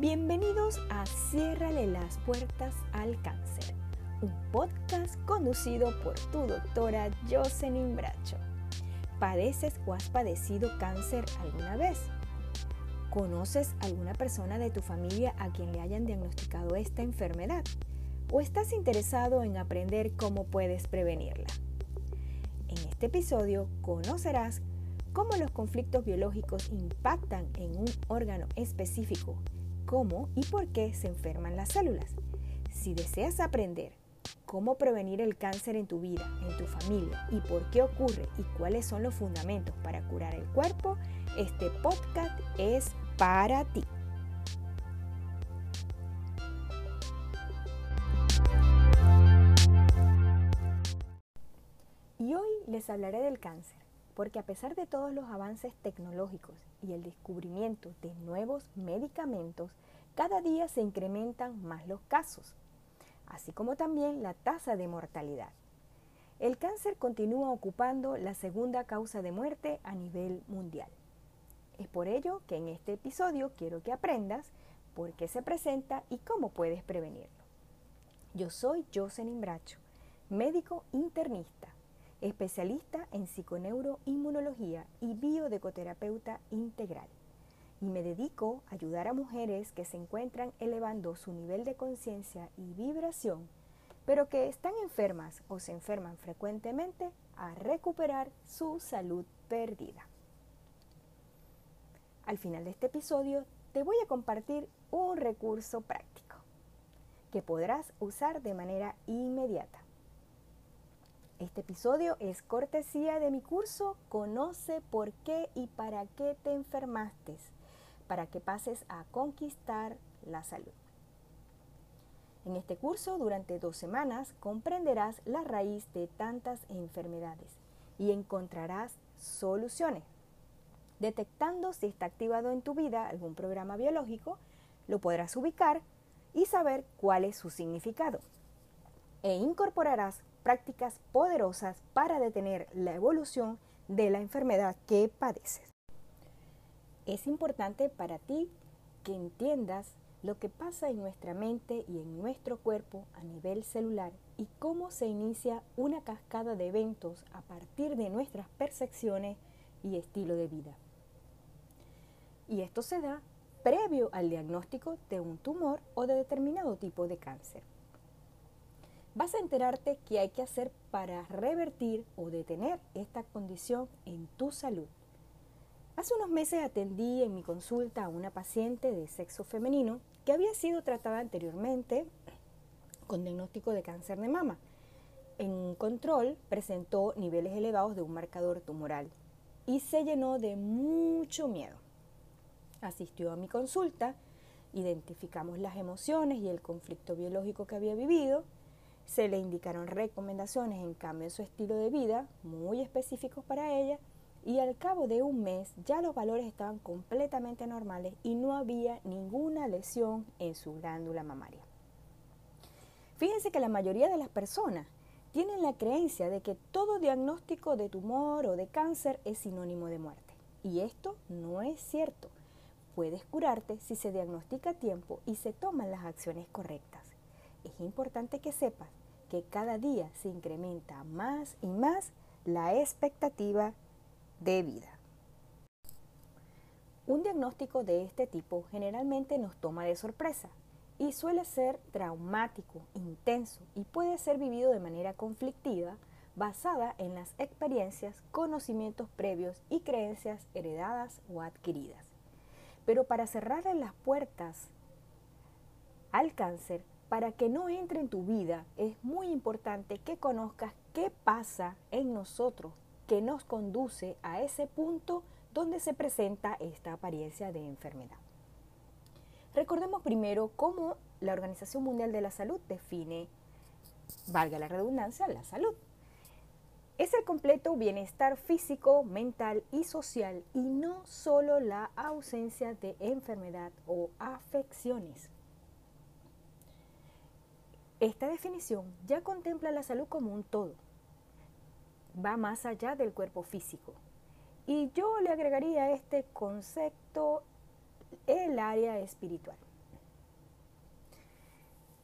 Bienvenidos a Ciérrale las puertas al cáncer, un podcast conducido por tu doctora Jocelyn Bracho. ¿Padeces o has padecido cáncer alguna vez? ¿Conoces alguna persona de tu familia a quien le hayan diagnosticado esta enfermedad? ¿O estás interesado en aprender cómo puedes prevenirla? En este episodio conocerás cómo los conflictos biológicos impactan en un órgano específico, cómo y por qué se enferman las células. Si deseas aprender cómo prevenir el cáncer en tu vida, en tu familia y por qué ocurre y cuáles son los fundamentos para curar el cuerpo, este podcast es para ti. Y hoy les hablaré del cáncer, porque a pesar de todos los avances tecnológicos y el descubrimiento de nuevos medicamentos, cada día se incrementan más los casos, así como también la tasa de mortalidad. El cáncer continúa ocupando la segunda causa de muerte a nivel mundial. Es por ello que en este episodio quiero que aprendas por qué se presenta y cómo puedes prevenirlo. Yo soy Jocelyn Bracho, médico internista especialista en psiconeuroinmunología y biodecoterapeuta integral. Y me dedico a ayudar a mujeres que se encuentran elevando su nivel de conciencia y vibración, pero que están enfermas o se enferman frecuentemente a recuperar su salud perdida. Al final de este episodio te voy a compartir un recurso práctico que podrás usar de manera inmediata. Este episodio es cortesía de mi curso Conoce por qué y para qué te enfermaste, para que pases a conquistar la salud. En este curso, durante dos semanas, comprenderás la raíz de tantas enfermedades y encontrarás soluciones. Detectando si está activado en tu vida algún programa biológico, lo podrás ubicar y saber cuál es su significado. E incorporarás prácticas poderosas para detener la evolución de la enfermedad que padeces. Es importante para ti que entiendas lo que pasa en nuestra mente y en nuestro cuerpo a nivel celular y cómo se inicia una cascada de eventos a partir de nuestras percepciones y estilo de vida. Y esto se da previo al diagnóstico de un tumor o de determinado tipo de cáncer vas a enterarte qué hay que hacer para revertir o detener esta condición en tu salud. Hace unos meses atendí en mi consulta a una paciente de sexo femenino que había sido tratada anteriormente con diagnóstico de cáncer de mama. En control presentó niveles elevados de un marcador tumoral y se llenó de mucho miedo. Asistió a mi consulta, identificamos las emociones y el conflicto biológico que había vivido se le indicaron recomendaciones en cambio en su estilo de vida, muy específicos para ella, y al cabo de un mes ya los valores estaban completamente normales y no había ninguna lesión en su glándula mamaria. Fíjense que la mayoría de las personas tienen la creencia de que todo diagnóstico de tumor o de cáncer es sinónimo de muerte. Y esto no es cierto. Puedes curarte si se diagnostica a tiempo y se toman las acciones correctas. Es importante que sepas que cada día se incrementa más y más la expectativa de vida. Un diagnóstico de este tipo generalmente nos toma de sorpresa y suele ser traumático, intenso y puede ser vivido de manera conflictiva basada en las experiencias, conocimientos previos y creencias heredadas o adquiridas. Pero para cerrarle las puertas al cáncer para que no entre en tu vida, es muy importante que conozcas qué pasa en nosotros que nos conduce a ese punto donde se presenta esta apariencia de enfermedad. Recordemos primero cómo la Organización Mundial de la Salud define, valga la redundancia, la salud. Es el completo bienestar físico, mental y social y no solo la ausencia de enfermedad o afecciones. Esta definición ya contempla la salud como un todo. Va más allá del cuerpo físico. Y yo le agregaría a este concepto el área espiritual.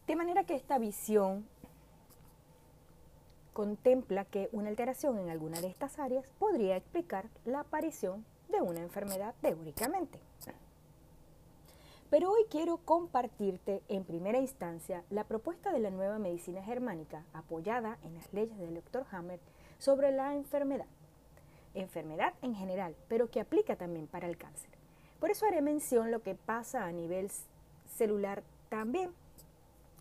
De manera que esta visión contempla que una alteración en alguna de estas áreas podría explicar la aparición de una enfermedad teóricamente. Pero hoy quiero compartirte en primera instancia la propuesta de la nueva medicina germánica apoyada en las leyes del Dr. Hammer sobre la enfermedad. Enfermedad en general, pero que aplica también para el cáncer. Por eso haré mención lo que pasa a nivel celular también,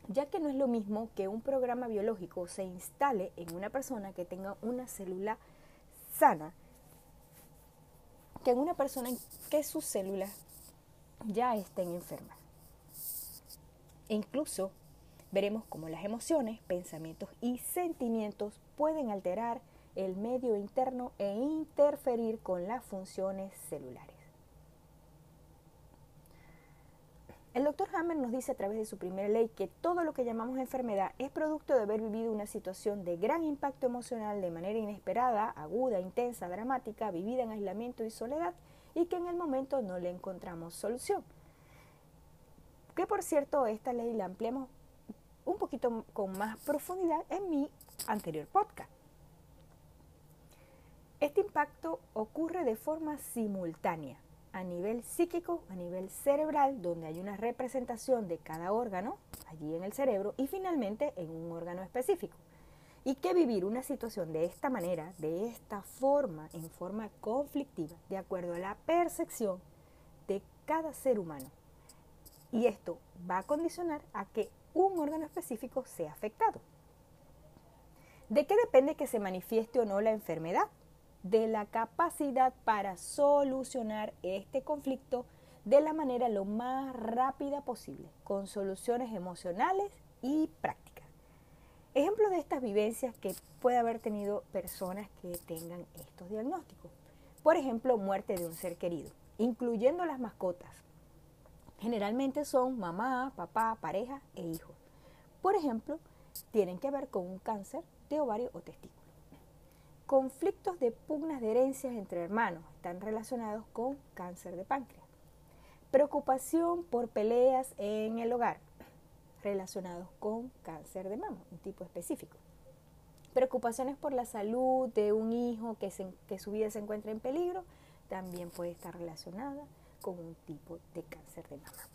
ya que no es lo mismo que un programa biológico se instale en una persona que tenga una célula sana que en una persona que sus células ya estén enfermas. E incluso veremos cómo las emociones, pensamientos y sentimientos pueden alterar el medio interno e interferir con las funciones celulares. El doctor Hammer nos dice a través de su primera ley que todo lo que llamamos enfermedad es producto de haber vivido una situación de gran impacto emocional de manera inesperada, aguda, intensa, dramática, vivida en aislamiento y soledad y que en el momento no le encontramos solución. Que por cierto, esta ley la ampliamos un poquito con más profundidad en mi anterior podcast. Este impacto ocurre de forma simultánea a nivel psíquico, a nivel cerebral, donde hay una representación de cada órgano allí en el cerebro y finalmente en un órgano específico. Y que vivir una situación de esta manera, de esta forma, en forma conflictiva, de acuerdo a la percepción de cada ser humano. Y esto va a condicionar a que un órgano específico sea afectado. ¿De qué depende que se manifieste o no la enfermedad? De la capacidad para solucionar este conflicto de la manera lo más rápida posible, con soluciones emocionales y prácticas. Ejemplo de estas vivencias que puede haber tenido personas que tengan estos diagnósticos. Por ejemplo, muerte de un ser querido, incluyendo las mascotas. Generalmente son mamá, papá, pareja e hijos. Por ejemplo, tienen que ver con un cáncer de ovario o testículo. Conflictos de pugnas de herencias entre hermanos están relacionados con cáncer de páncreas. Preocupación por peleas en el hogar relacionados con cáncer de mama, un tipo específico. Preocupaciones por la salud de un hijo que, su vida se encuentra en peligro también puede estar relacionada con un tipo de cáncer de mama.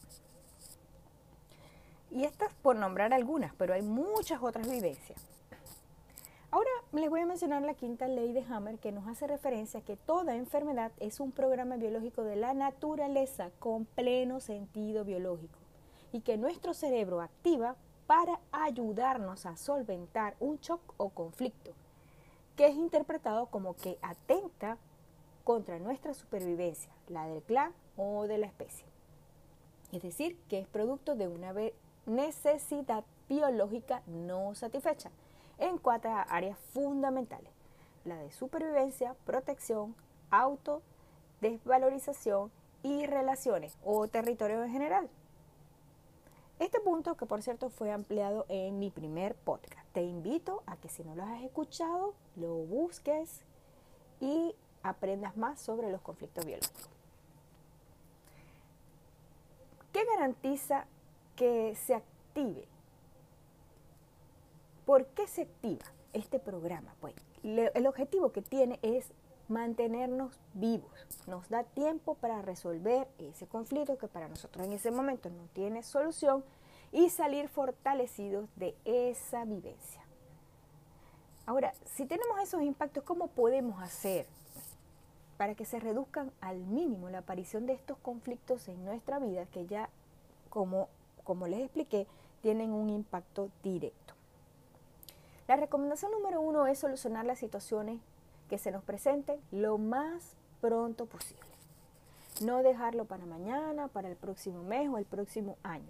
Y estas por nombrar algunas, pero hay muchas otras vivencias. Ahora les voy a mencionar la quinta ley de Hammer que nos hace referencia a que toda enfermedad es un programa biológico de la naturaleza con pleno sentido biológico y que nuestro cerebro activa para ayudarnos a solventar un shock o conflicto, que es interpretado como que atenta contra nuestra supervivencia, la del clan o de la especie. Es decir, que es producto de una necesidad biológica no satisfecha en cuatro áreas fundamentales. La de supervivencia, protección, auto, desvalorización y relaciones o territorio en general. Este punto, que por cierto fue ampliado en mi primer podcast, te invito a que si no lo has escuchado, lo busques y aprendas más sobre los conflictos biológicos. ¿Qué garantiza que se active ¿Por qué se activa este programa? Pues el objetivo que tiene es mantenernos vivos. Nos da tiempo para resolver ese conflicto que para nosotros en ese momento no tiene solución y salir fortalecidos de esa vivencia. Ahora, si tenemos esos impactos, ¿cómo podemos hacer para que se reduzcan al mínimo la aparición de estos conflictos en nuestra vida que ya, como, como les expliqué, tienen un impacto directo? La recomendación número uno es solucionar las situaciones que se nos presenten lo más pronto posible. No dejarlo para mañana, para el próximo mes o el próximo año.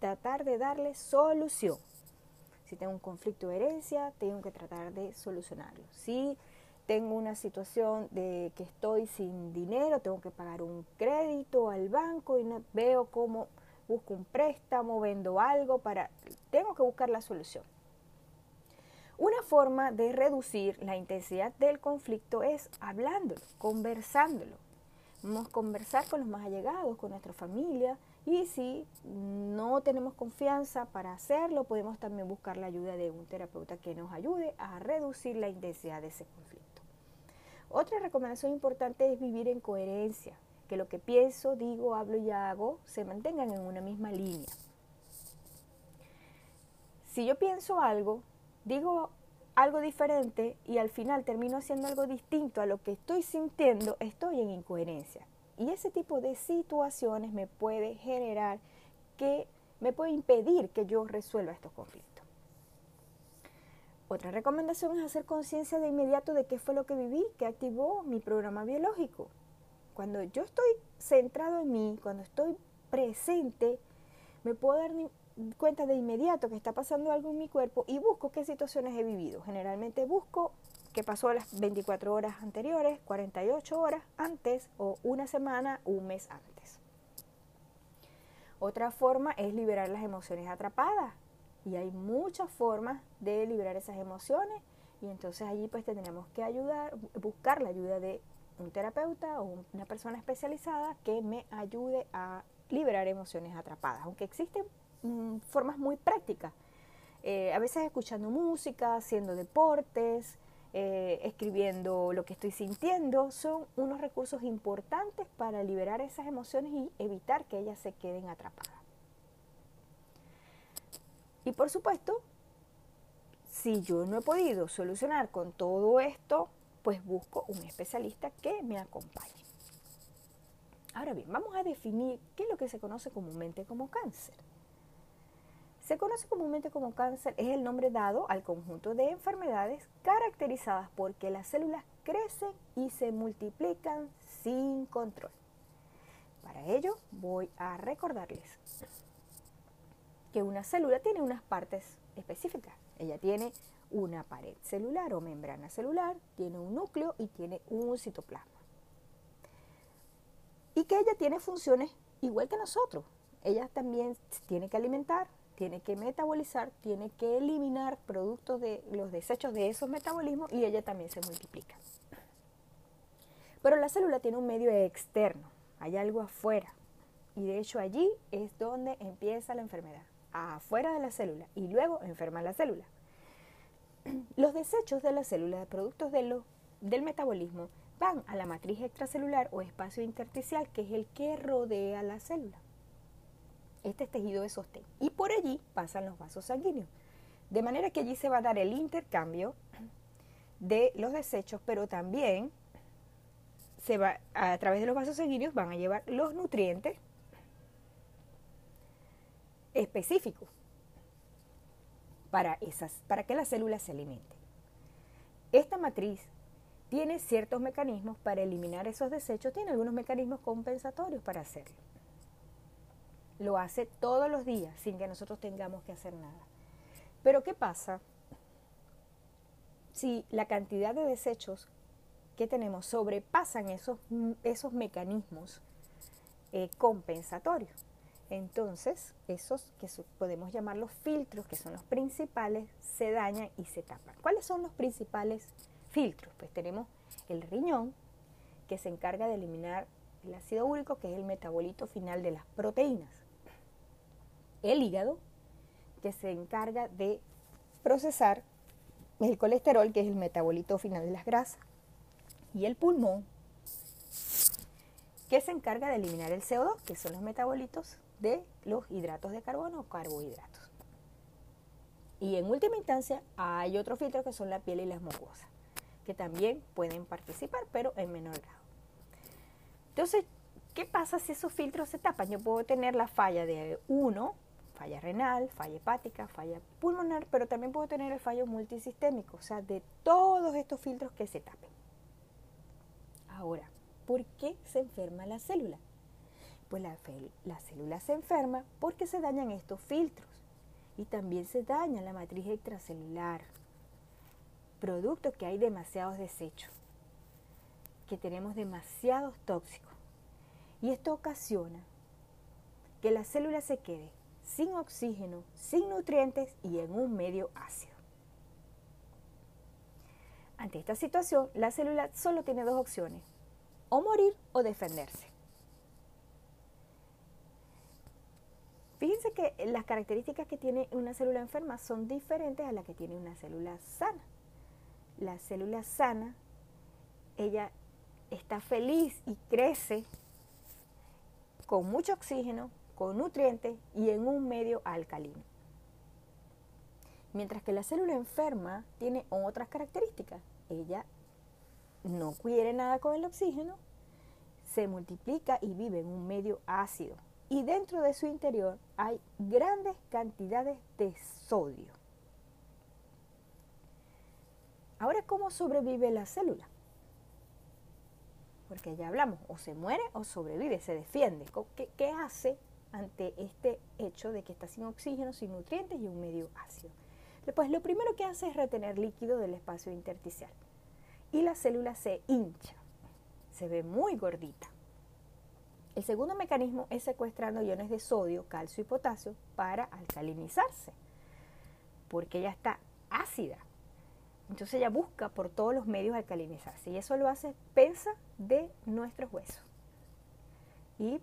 Tratar de darle solución. Si tengo un conflicto de herencia, tengo que tratar de solucionarlo. Si tengo una situación de que estoy sin dinero, tengo que pagar un crédito al banco y no veo cómo busco un préstamo, vendo algo para tengo que buscar la solución. Una forma de reducir la intensidad del conflicto es hablándolo, conversándolo. Vamos a conversar con los más allegados, con nuestra familia Y si no tenemos confianza para hacerlo, podemos también buscar la ayuda de un terapeuta que nos ayude a reducir la intensidad de ese conflicto. Otra recomendación importante es vivir en coherencia, que lo que pienso, digo, hablo y hago se mantengan en una misma línea. Si yo pienso algo, digo algo diferente y al final termino haciendo algo distinto a lo que estoy sintiendo, estoy en incoherencia. Y ese tipo de situaciones me puede generar que me puede impedir que yo resuelva estos conflictos. Otra recomendación es hacer conciencia de inmediato de qué fue lo que viví, que activó mi programa biológico. Cuando yo estoy centrado en mí, cuando estoy presente, me puedo dar cuenta de inmediato que está pasando algo en mi cuerpo y busco qué situaciones he vivido. Generalmente busco que pasó las 24 horas anteriores, 48 horas antes o una semana, un mes antes. Otra forma es liberar las emociones atrapadas y hay muchas formas de liberar esas emociones y entonces allí pues tendremos que ayudar, buscar la ayuda de un terapeuta o una persona especializada que me ayude a liberar emociones atrapadas, aunque existen mm, formas muy prácticas. Eh, a veces escuchando música, haciendo deportes, eh, escribiendo lo que estoy sintiendo, son unos recursos importantes para liberar esas emociones y evitar que ellas se queden atrapadas. Y por supuesto, si yo no he podido solucionar con todo esto, pues busco un especialista que me acompañe. Ahora bien, vamos a definir qué es lo que se conoce comúnmente como cáncer. Se conoce comúnmente como cáncer, es el nombre dado al conjunto de enfermedades caracterizadas porque las células crecen y se multiplican sin control. Para ello voy a recordarles que una célula tiene unas partes específicas. Ella tiene una pared celular o membrana celular, tiene un núcleo y tiene un citoplasma. Y que ella tiene funciones igual que nosotros. Ella también tiene que alimentar, tiene que metabolizar, tiene que eliminar productos de los desechos de esos metabolismos y ella también se multiplica. Pero la célula tiene un medio externo, hay algo afuera. Y de hecho allí es donde empieza la enfermedad, afuera de la célula y luego enferma la célula. Los desechos de la célula, productos de del metabolismo, van a la matriz extracelular o espacio intersticial, que es el que rodea la célula este tejido de sostén. Y por allí pasan los vasos sanguíneos. De manera que allí se va a dar el intercambio de los desechos, pero también se va, a través de los vasos sanguíneos van a llevar los nutrientes específicos para, esas, para que las células se alimenten. Esta matriz tiene ciertos mecanismos para eliminar esos desechos, tiene algunos mecanismos compensatorios para hacerlo lo hace todos los días sin que nosotros tengamos que hacer nada. Pero ¿qué pasa si la cantidad de desechos que tenemos sobrepasan esos, esos mecanismos eh, compensatorios? Entonces, esos que podemos llamar los filtros, que son los principales, se dañan y se tapan. ¿Cuáles son los principales filtros? Pues tenemos el riñón, que se encarga de eliminar el ácido úrico, que es el metabolito final de las proteínas el hígado, que se encarga de procesar el colesterol, que es el metabolito final de las grasas, y el pulmón, que se encarga de eliminar el CO2, que son los metabolitos de los hidratos de carbono o carbohidratos. Y en última instancia hay otro filtro que son la piel y las mucosas, que también pueden participar, pero en menor grado. Entonces, ¿qué pasa si esos filtros se tapan? Yo puedo tener la falla de uno falla renal, falla hepática, falla pulmonar, pero también puedo tener el fallo multisistémico, o sea, de todos estos filtros que se tapen. Ahora, ¿por qué se enferma la célula? Pues la, la célula se enferma porque se dañan estos filtros y también se daña la matriz extracelular, producto que hay demasiados desechos, que tenemos demasiados tóxicos. Y esto ocasiona que la célula se quede sin oxígeno, sin nutrientes y en un medio ácido. Ante esta situación, la célula solo tiene dos opciones, o morir o defenderse. Fíjense que las características que tiene una célula enferma son diferentes a las que tiene una célula sana. La célula sana, ella está feliz y crece con mucho oxígeno, con nutrientes y en un medio alcalino. Mientras que la célula enferma tiene otras características. Ella no quiere nada con el oxígeno, se multiplica y vive en un medio ácido. Y dentro de su interior hay grandes cantidades de sodio. Ahora, ¿cómo sobrevive la célula? Porque ya hablamos, o se muere o sobrevive, se defiende. ¿Qué, qué hace ante este hecho de que está sin oxígeno, sin nutrientes y un medio ácido? Pues lo primero que hace es retener líquido del espacio intersticial. Y la célula se hincha, se ve muy gordita. El segundo mecanismo es secuestrando iones de sodio, calcio y potasio para alcalinizarse, porque ella está ácida. Entonces ella busca por todos los medios alcalinizarse y eso lo hace pensa de nuestros huesos. Y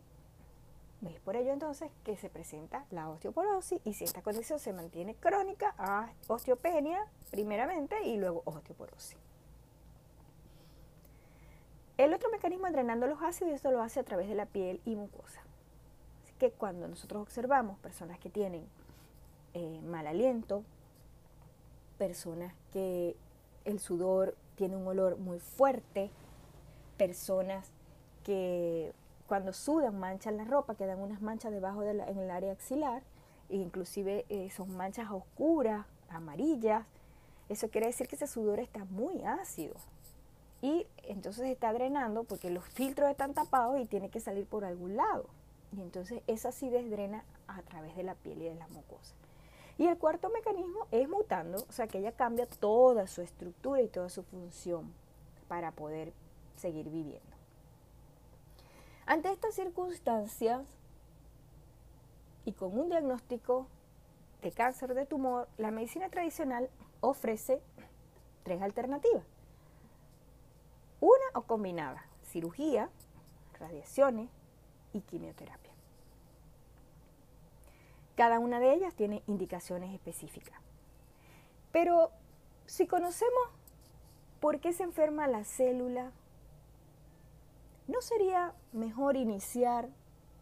es por ello entonces que se presenta la osteoporosis y si esta condición se mantiene crónica, a osteopenia primeramente y luego osteoporosis. El otro mecanismo drenando los ácidos esto lo hace a través de la piel y mucosa. Así que cuando nosotros observamos personas que tienen eh, mal aliento, personas que el sudor tiene un olor muy fuerte, personas que cuando sudan manchan la ropa, quedan unas manchas debajo de en el área axilar, e inclusive eh, son manchas oscuras, amarillas. Eso quiere decir que ese sudor está muy ácido. Y entonces está drenando porque los filtros están tapados y tiene que salir por algún lado. Y entonces esa acidez drena a través de la piel y de las mucosas. Y el cuarto mecanismo es mutando, o sea que ella cambia toda su estructura y toda su función para poder seguir viviendo. Ante estas circunstancias y con un diagnóstico de cáncer de tumor, la medicina tradicional ofrece tres alternativas. Una o combinada, cirugía, radiaciones y quimioterapia. Cada una de ellas tiene indicaciones específicas. Pero si conocemos por qué se enferma la célula ¿No sería mejor iniciar,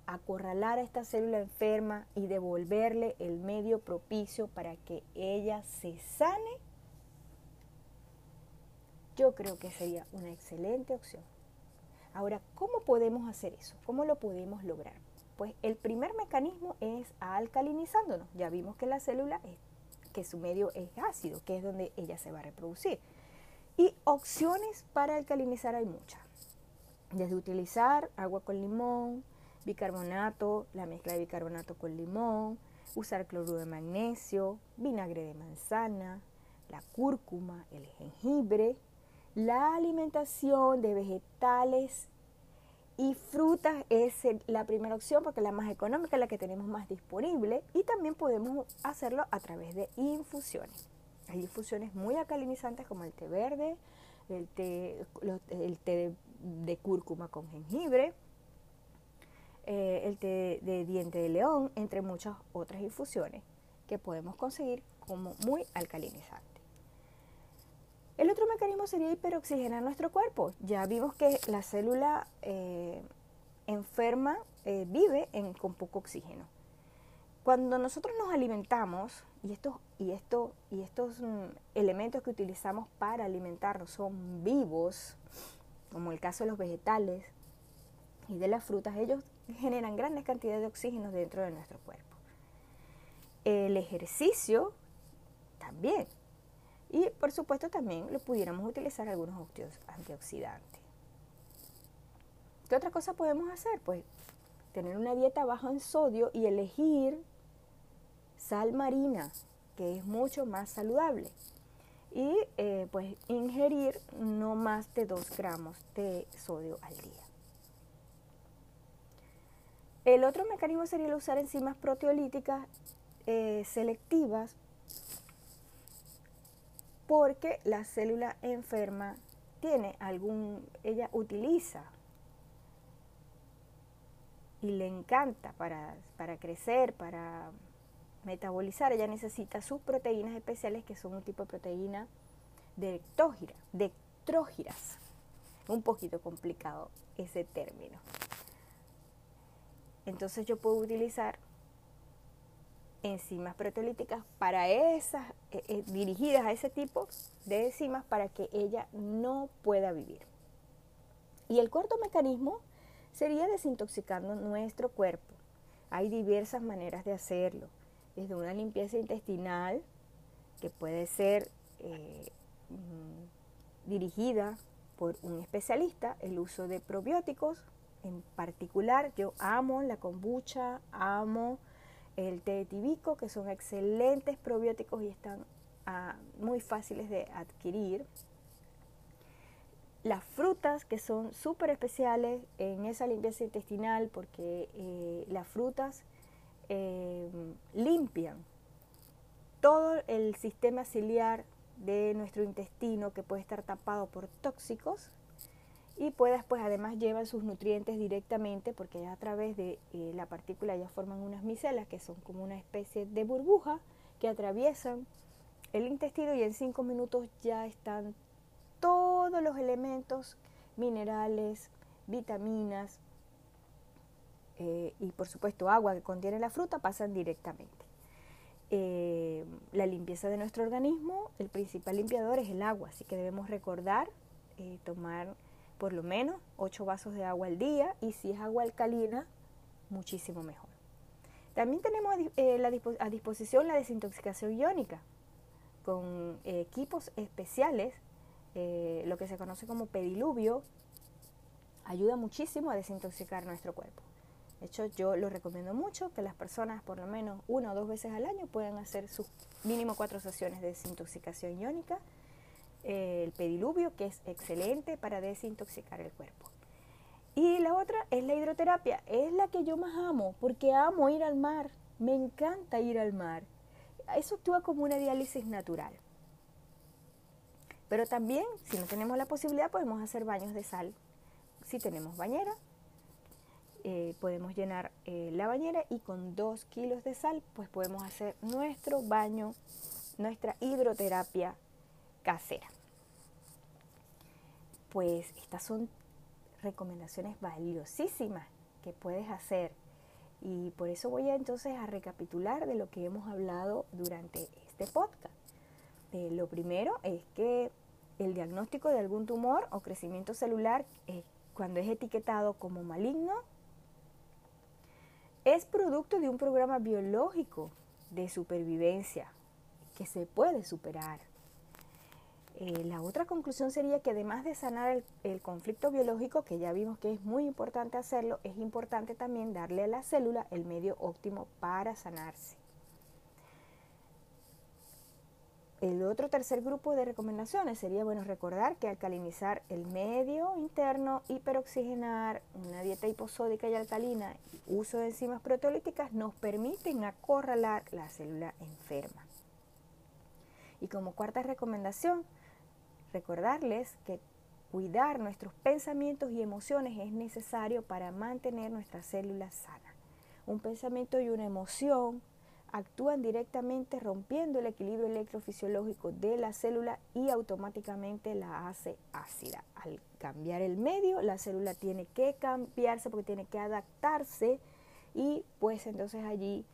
acorralar a esta célula enferma y devolverle el medio propicio para que ella se sane? Yo creo que sería una excelente opción. Ahora, ¿cómo podemos hacer eso? ¿Cómo lo podemos lograr? Pues el primer mecanismo es alcalinizándonos. Ya vimos que la célula, es, que su medio es ácido, que es donde ella se va a reproducir. Y opciones para alcalinizar hay muchas desde utilizar agua con limón, bicarbonato, la mezcla de bicarbonato con limón, usar cloruro de magnesio, vinagre de manzana, la cúrcuma, el jengibre, la alimentación de vegetales y frutas es la primera opción porque es la más económica, la que tenemos más disponible y también podemos hacerlo a través de infusiones. Hay infusiones muy alcalinizantes como el té verde, el té, el té de de cúrcuma con jengibre, eh, el té de diente de león, entre muchas otras infusiones que podemos conseguir como muy alcalinizante. El otro mecanismo sería hiperoxigenar nuestro cuerpo. Ya vimos que la célula eh, enferma eh, vive con poco oxígeno. Cuando nosotros nos alimentamos, y estos, y esto, y estos mm, elementos que utilizamos para alimentarnos son vivos, como el caso de los vegetales y de las frutas, ellos generan grandes cantidades de oxígeno dentro de nuestro cuerpo. El ejercicio también. Y por supuesto también lo pudiéramos utilizar algunos antioxidantes. ¿Qué otra cosa podemos hacer? Pues tener una dieta baja en sodio y elegir sal marina, que es mucho más saludable y eh, pues ingerir no más de 2 gramos de sodio al día. El otro mecanismo sería el usar enzimas proteolíticas eh, selectivas porque la célula enferma tiene algún, ella utiliza y le encanta para, para crecer, para metabolizar, ella necesita sus proteínas especiales que son un tipo de proteína de ectrógiras. Un poquito complicado ese término. Entonces yo puedo utilizar enzimas proteolíticas para esas, eh, eh, dirigidas a ese tipo de enzimas para que ella no pueda vivir. Y el cuarto mecanismo sería desintoxicando nuestro cuerpo. Hay diversas maneras de hacerlo, desde una limpieza intestinal, que puede ser eh, mm, dirigida por un especialista, el uso de probióticos, en particular yo amo la kombucha, amo el té de tibico, que son excelentes probióticos y están ah, muy fáciles de adquirir. Las frutas, que son súper especiales en esa limpieza intestinal, porque eh, las frutas eh, limpian todo el sistema ciliar de nuestro intestino que puede estar tapado por tóxicos y puedas pues además llevan sus nutrientes directamente porque a través de eh, la partícula ya forman unas micelas que son como una especie de burbuja que atraviesan el intestino y en cinco minutos ya están todos los elementos minerales, vitaminas eh, y por supuesto agua que contiene la fruta pasan directamente. Eh, la limpieza de nuestro organismo, el principal limpiador es el agua, así que debemos recordar tomar por lo menos 8 vasos de agua al día y si es agua alcalina, muchísimo mejor. También tenemos eh, a disposición la desintoxicación iónica con eh, equipos especiales, eh, lo que se conoce como pediluvio, ayuda muchísimo a desintoxicar nuestro cuerpo. De hecho, yo lo recomiendo mucho que las personas por lo menos una o dos veces al año puedan hacer sus mínimo cuatro sesiones de desintoxicación iónica el pediluvio, que es excelente para desintoxicar el cuerpo. Y la otra es la hidroterapia, es la que yo más amo, porque amo ir al mar, me encanta ir al mar. Eso actúa como una diálisis natural. Pero también, si no tenemos la posibilidad, podemos hacer baños de sal. Si tenemos bañera, eh, podemos llenar eh, la bañera y con dos kilos de sal, pues podemos hacer nuestro baño, nuestra hidroterapia casera. Pues estas son recomendaciones valiosísimas que puedes hacer y por eso voy a, entonces a recapitular de lo que hemos hablado durante este podcast. Eh, lo primero es que el diagnóstico de algún tumor o crecimiento celular, cuando es etiquetado como maligno, es producto de un programa biológico de supervivencia que se puede superar. Eh, la otra conclusión sería que además de sanar el, conflicto biológico, que ya vimos que es muy importante hacerlo, es importante también darle a la célula el medio óptimo para sanarse. El otro tercer grupo de recomendaciones sería bueno recordar que alcalinizar el medio interno, hiperoxigenar, una dieta hiposódica y alcalina uso de enzimas proteolíticas nos permiten acorralar la célula enferma. Y como cuarta recomendación, Recordarles que cuidar nuestros pensamientos y emociones es necesario para mantener nuestras células sanas. Un pensamiento y una emoción actúan directamente rompiendo el equilibrio electrofisiológico de la célula y automáticamente la hace ácida. Al cambiar el medio, la célula tiene que cambiarse porque tiene que adaptarse y pues entonces allí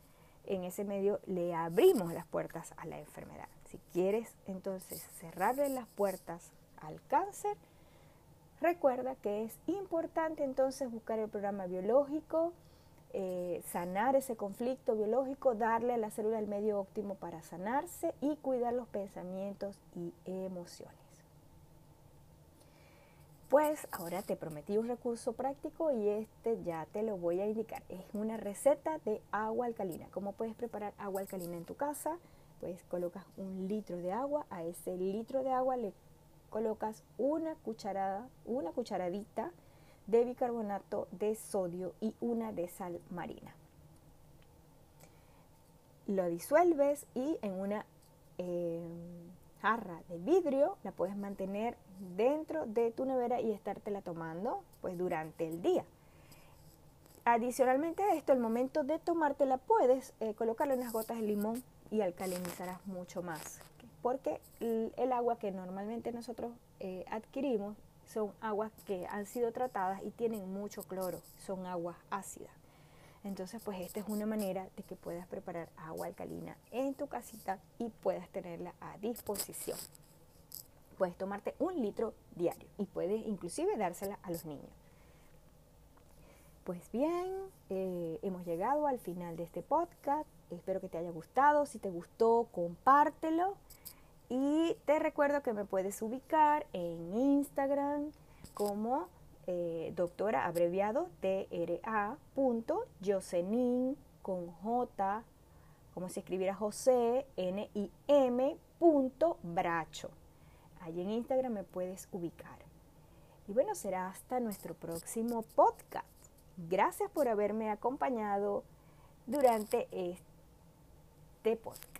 en ese medio le abrimos las puertas a la enfermedad. Si quieres entonces cerrarle las puertas al cáncer, recuerda que es importante entonces buscar el programa biológico, eh, sanar ese conflicto biológico, darle a la célula el medio óptimo para sanarse y cuidar los pensamientos y emociones. Pues ahora te prometí un recurso práctico y este ya te lo voy a indicar. Es una receta de agua alcalina. ¿Cómo puedes preparar agua alcalina en tu casa? pues colocas un litro de agua, a ese litro de agua le colocas una cucharada, una cucharadita de bicarbonato de sodio y una de sal marina. Lo disuelves y en una eh, jarra de vidrio la puedes mantener dentro de tu nevera y estártela tomando pues durante el día. Adicionalmente a esto, al momento de tomártela puedes eh, colocarle unas gotas de limón y alcalinizarás mucho más. Porque el, agua que normalmente nosotros eh, adquirimos son aguas que han sido tratadas y tienen mucho cloro, son aguas ácidas. Entonces, pues esta es una manera de que puedas preparar agua alcalina en tu casita y puedas tenerla a disposición. Puedes tomarte un litro diario y puedes inclusive dársela a los niños. Pues bien, eh, hemos llegado al final de este podcast. Espero que te haya gustado. Si te gustó, compártelo. Y te recuerdo que me puedes ubicar en Instagram como eh, doctora abreviado TRA Josenin con J, como se escribiera José, N-I-M punto Bracho. Allí en Instagram me puedes ubicar. Y bueno, será hasta nuestro próximo podcast. Gracias por haberme acompañado durante este podcast.